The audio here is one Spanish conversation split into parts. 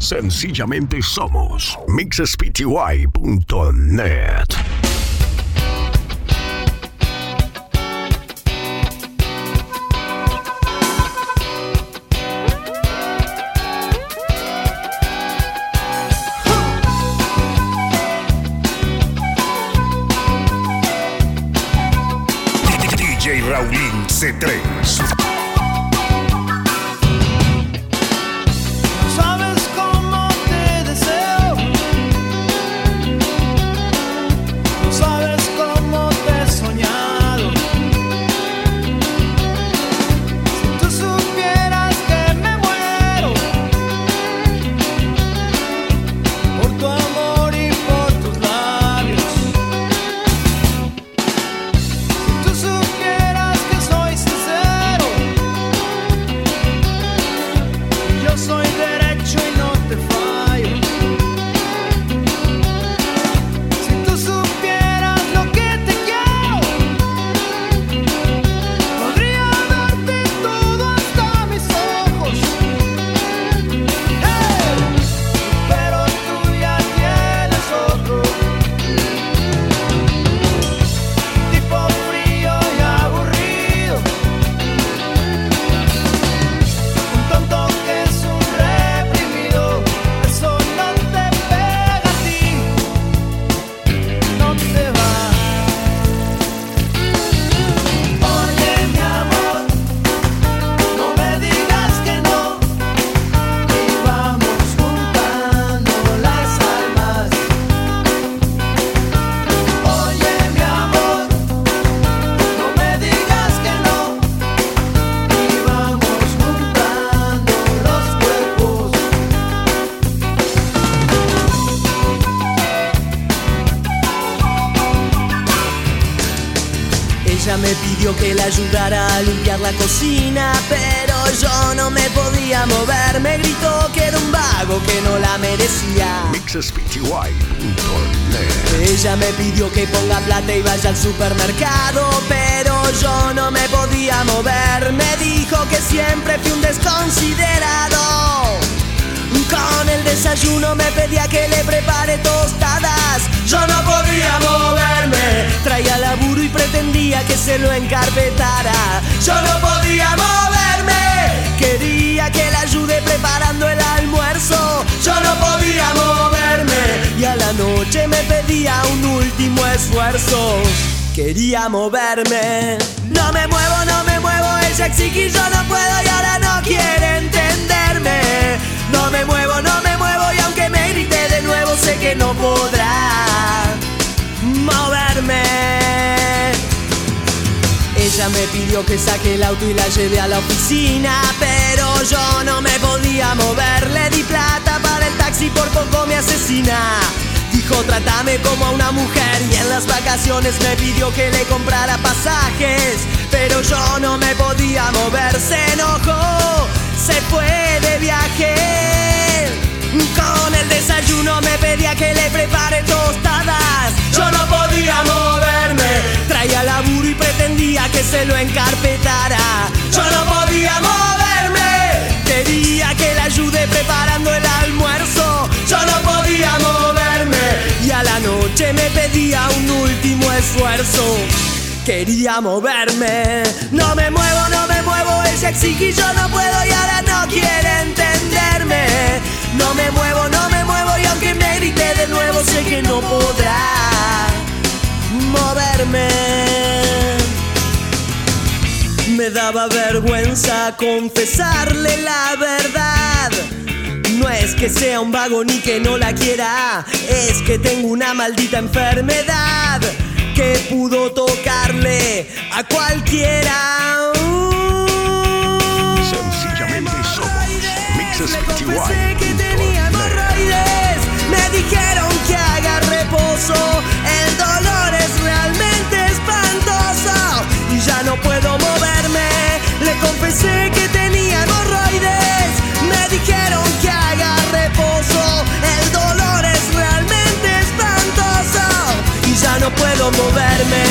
Sencillamente somos mixspty.net. ayudara a limpiar la cocina, pero yo no me podía mover. Me gritó que era un vago que no la merecía. Ella me pidió que ponga plata y vaya al supermercado, pero yo no me podía mover. Me dijo que siempre fui un desconsiderado. Con el desayuno me pedía que le prepare tostadas. Se lo encarpetara. Yo no podía moverme. Quería que la ayude preparando el almuerzo. Yo no podía moverme. Y a la noche me pedía un último esfuerzo. Quería moverme. No me muevo, no me muevo. Ella exige y yo no puedo y ahora no quiere entenderme. No me muevo, no me muevo y aunque me grite de nuevo sé que no podrá moverme. Ella me pidió que saque el auto y la lleve a la oficina, pero yo no me podía mover. Le di plata para el taxi, por poco me asesina. Dijo, trátame como a una mujer y en las vacaciones me pidió que le comprara pasajes, pero yo no me podía mover. Se enojó, se fue de viaje. Con el desayuno me pedía que le prepare tostadas. Yo no podía moverme. Traía laburo y pretendía se lo encarpetara. Yo no podía moverme. Quería que le ayude preparando el almuerzo. Yo no podía moverme. Y a la noche me pedía un último esfuerzo. Quería moverme, no me muevo, no me muevo, ella exige yo no puedo y ahora no quiere entenderme. No me muevo, no me muevo y aunque me grite de nuevo sé que no podrá moverme. Me daba vergüenza confesarle la verdad. No es que sea un vago ni que no la quiera, es que tengo una maldita enfermedad que pudo tocarle a cualquiera. Sencillamente somos hemorroides. Me dijeron Confesé que tenía hemorroides. Me dijeron que haga reposo. El dolor es realmente espantoso. Y ya no puedo moverme.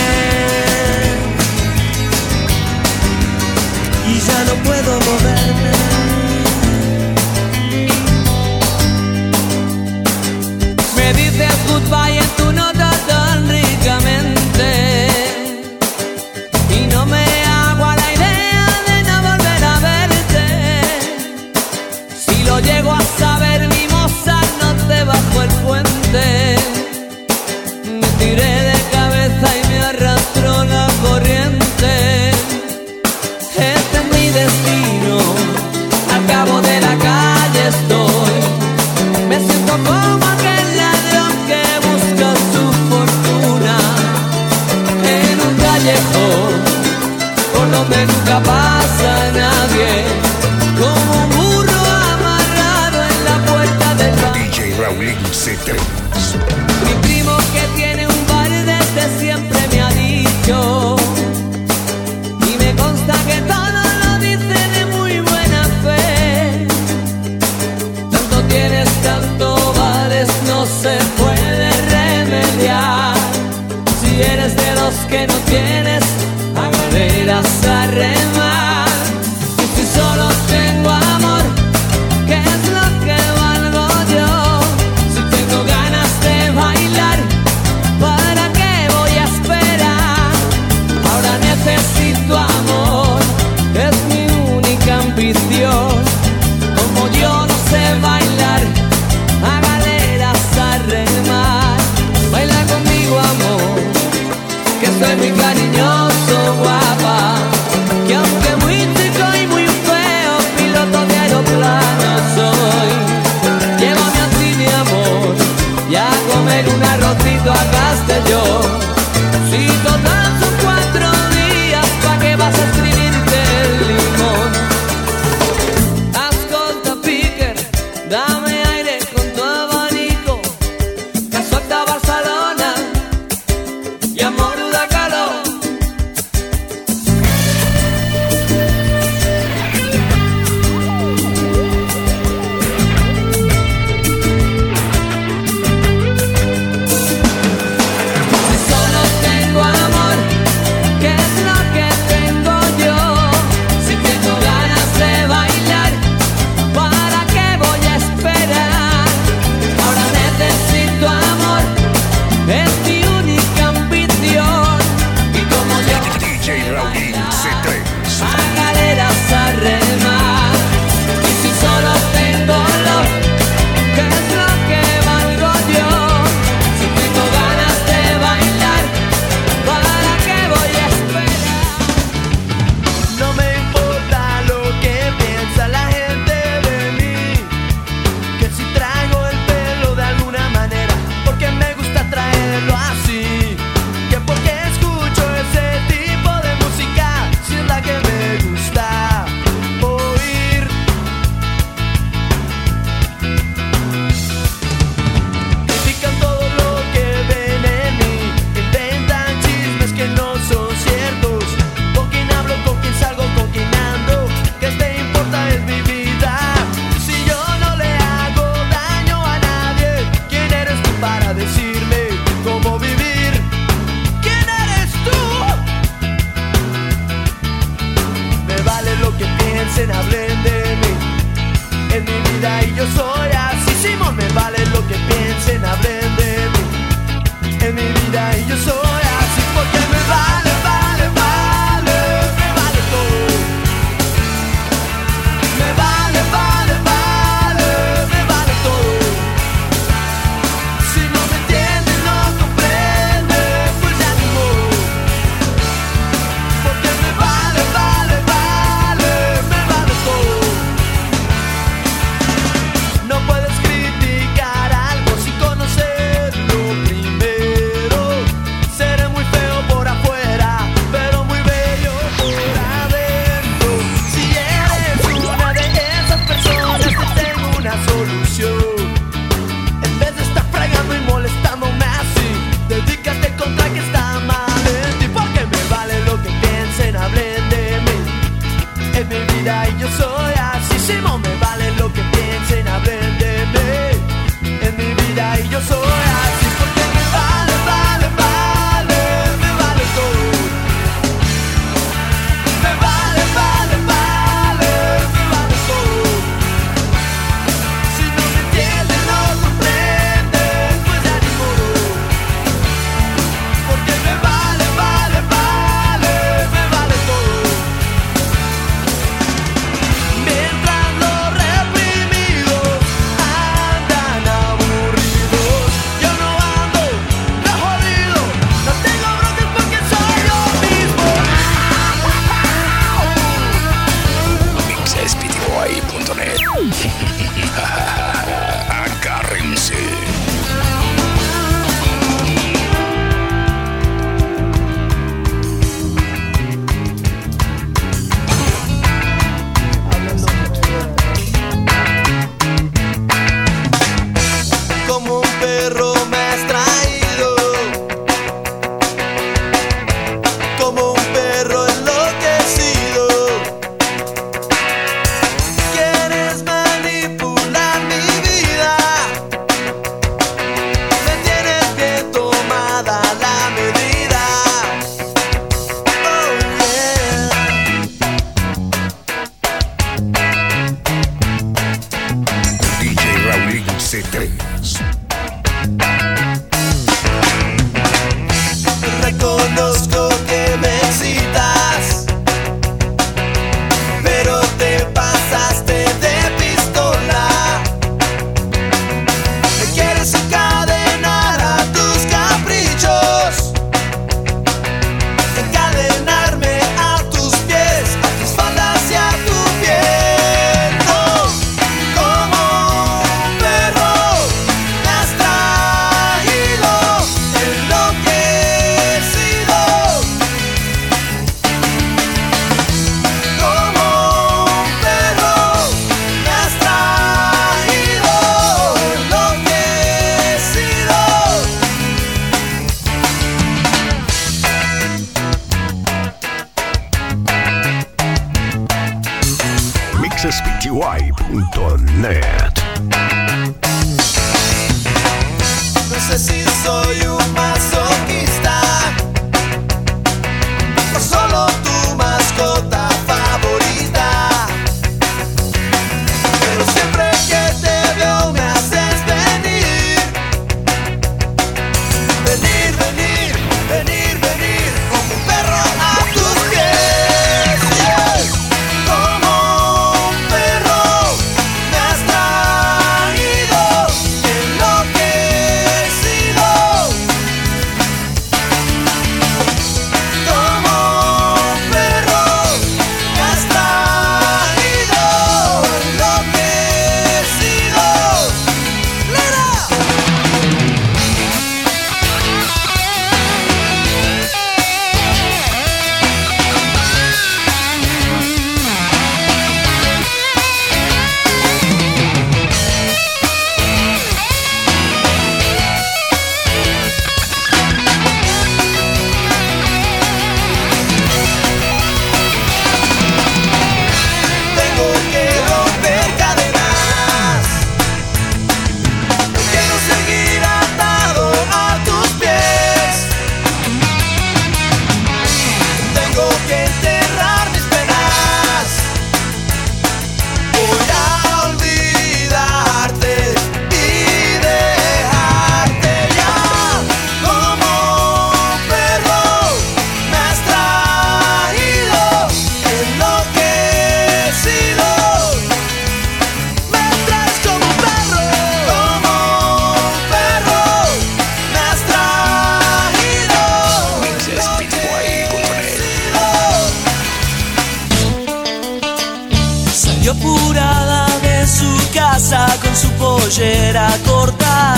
Corta.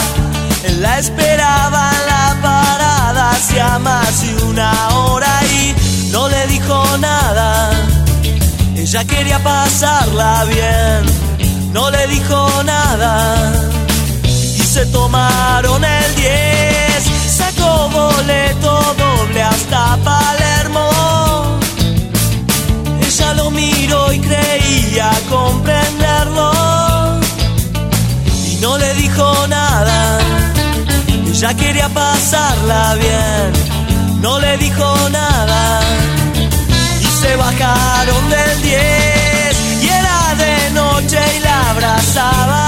Él la esperaba en la parada hacía más de una hora y no le dijo nada. Ella quería pasarla bien, no le dijo nada. Y se tomaron el 10, sacó boleto doble hasta Palermo. Ella lo miró y creía comprenderlo Ella quería pasarla bien, no le dijo nada. Y se bajaron del 10 y era de noche y la abrazaba.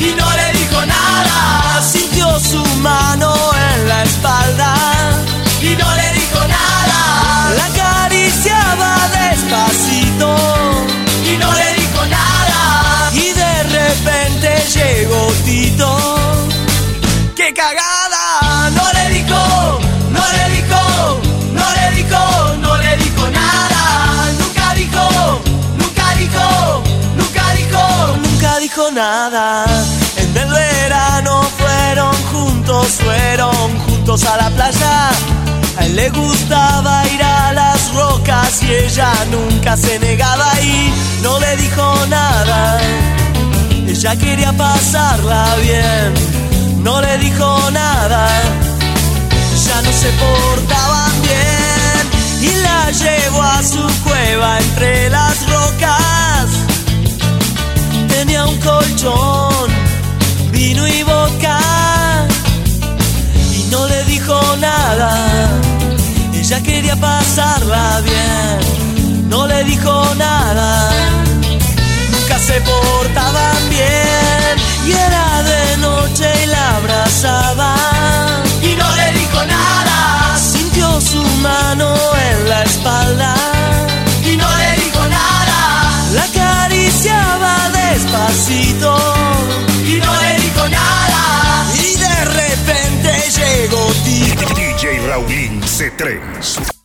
Y no le dijo nada, sintió su mano en la espalda. Y no le dijo nada, la acariciaba despacito. Y no le dijo nada, y de repente llegó Tito. Dijo nada. En el verano fueron juntos, fueron juntos a la playa. A él le gustaba ir a las rocas y ella nunca se negaba y no le dijo nada. Ella quería pasarla bien, no le dijo nada. Ya no se portaban bien y la llevó a su cueva entre las colchón, vino y boca y no le dijo nada. Ella quería pasarla bien, no le dijo nada. Nunca se portaban bien y era de noche y la abrazaba y no le dijo nada. Sintió su mano en la espalda Raulín C3.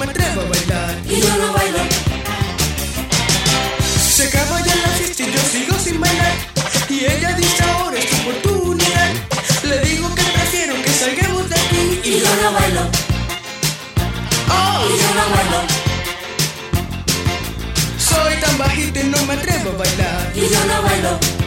me atrevo a bailar. Y yo no bailo. Se acaba ya la fiesta y yo sigo sin bailar. Y ella dice ahora es tu oportunidad. Le digo que prefiero que salgamos de aquí. Y yo no bailo. Oh, y yo no bailo. Soy tan bajita y no me atrevo a bailar. Y yo no bailo.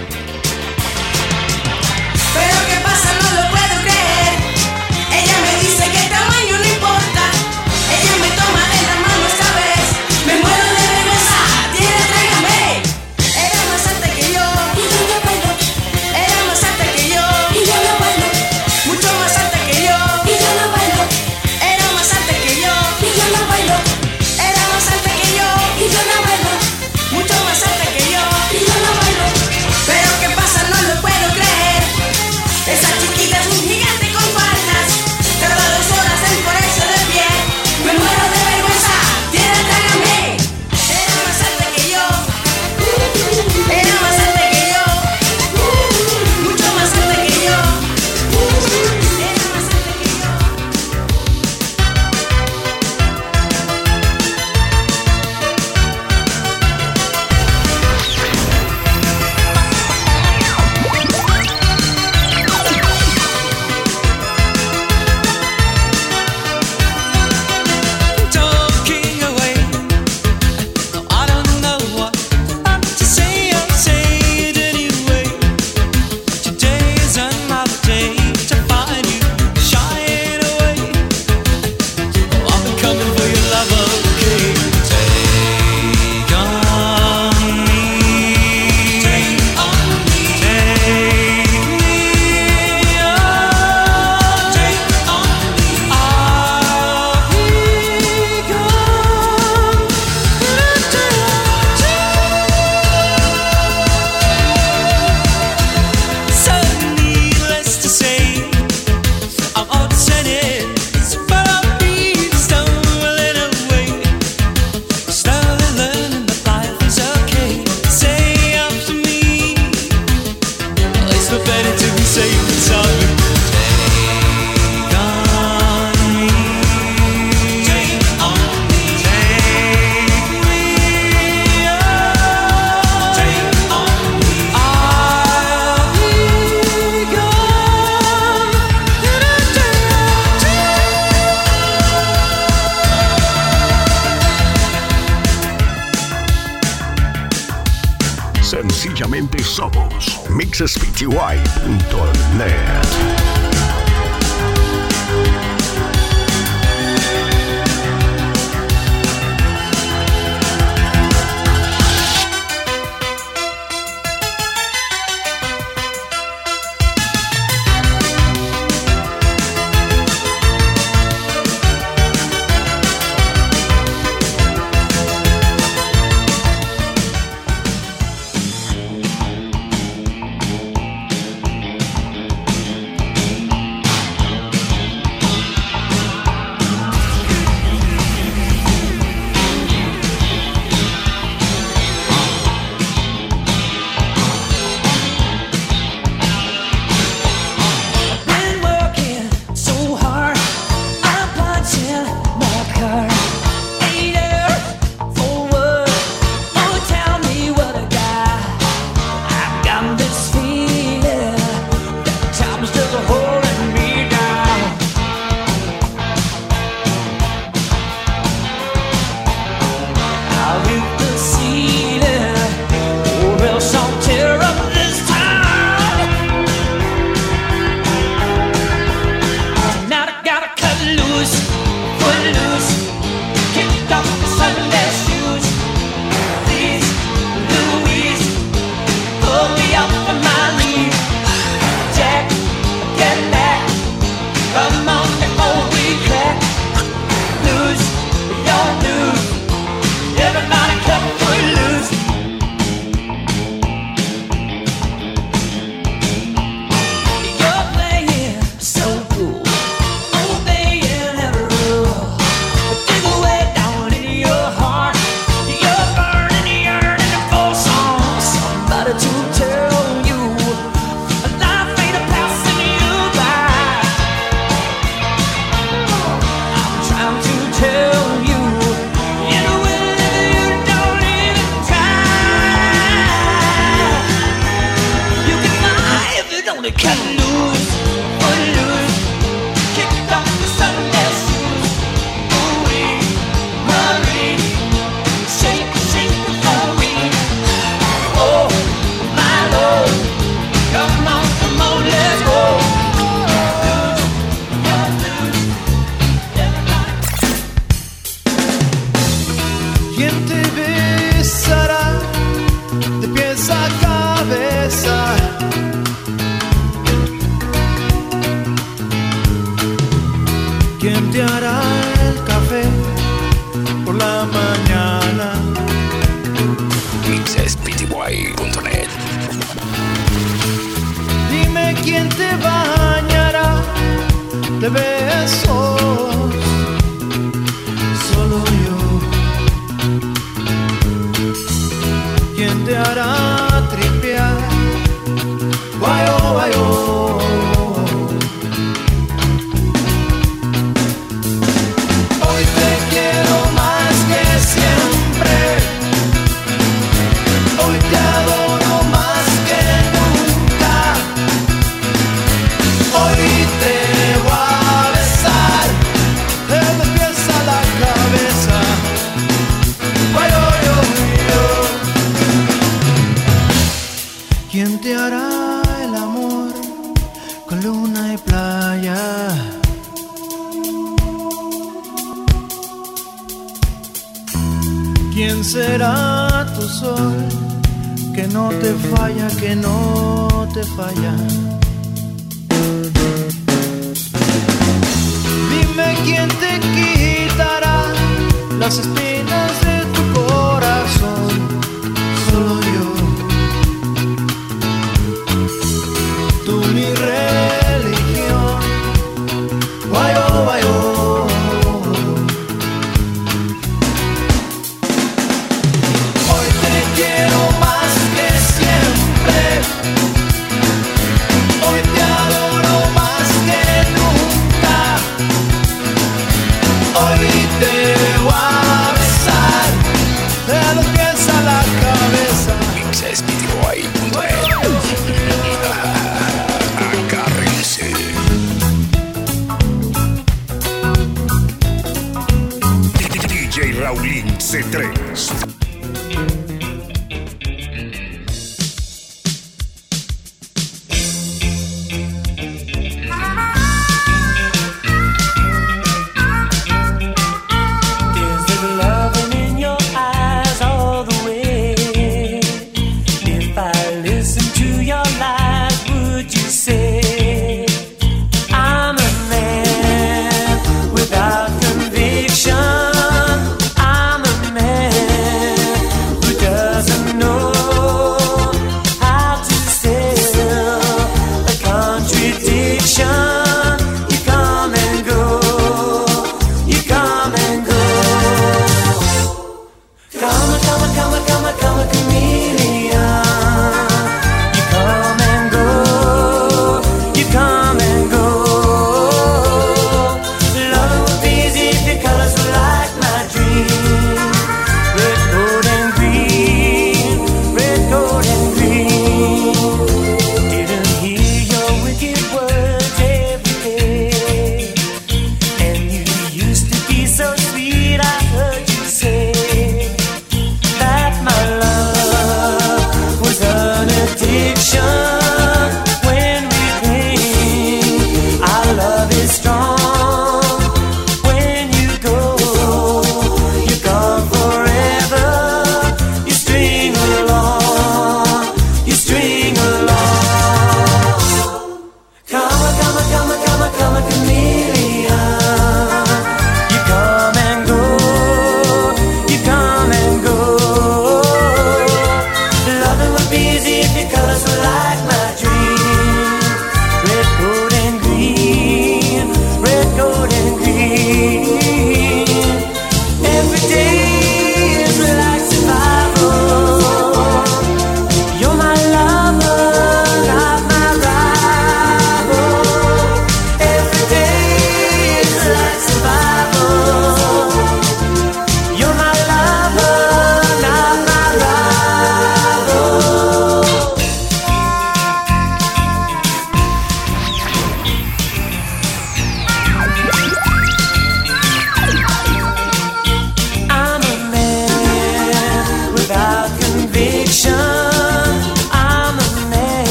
De besos.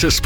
Somos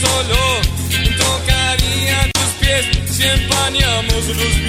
solo. Tocaría tus pies si empañamos los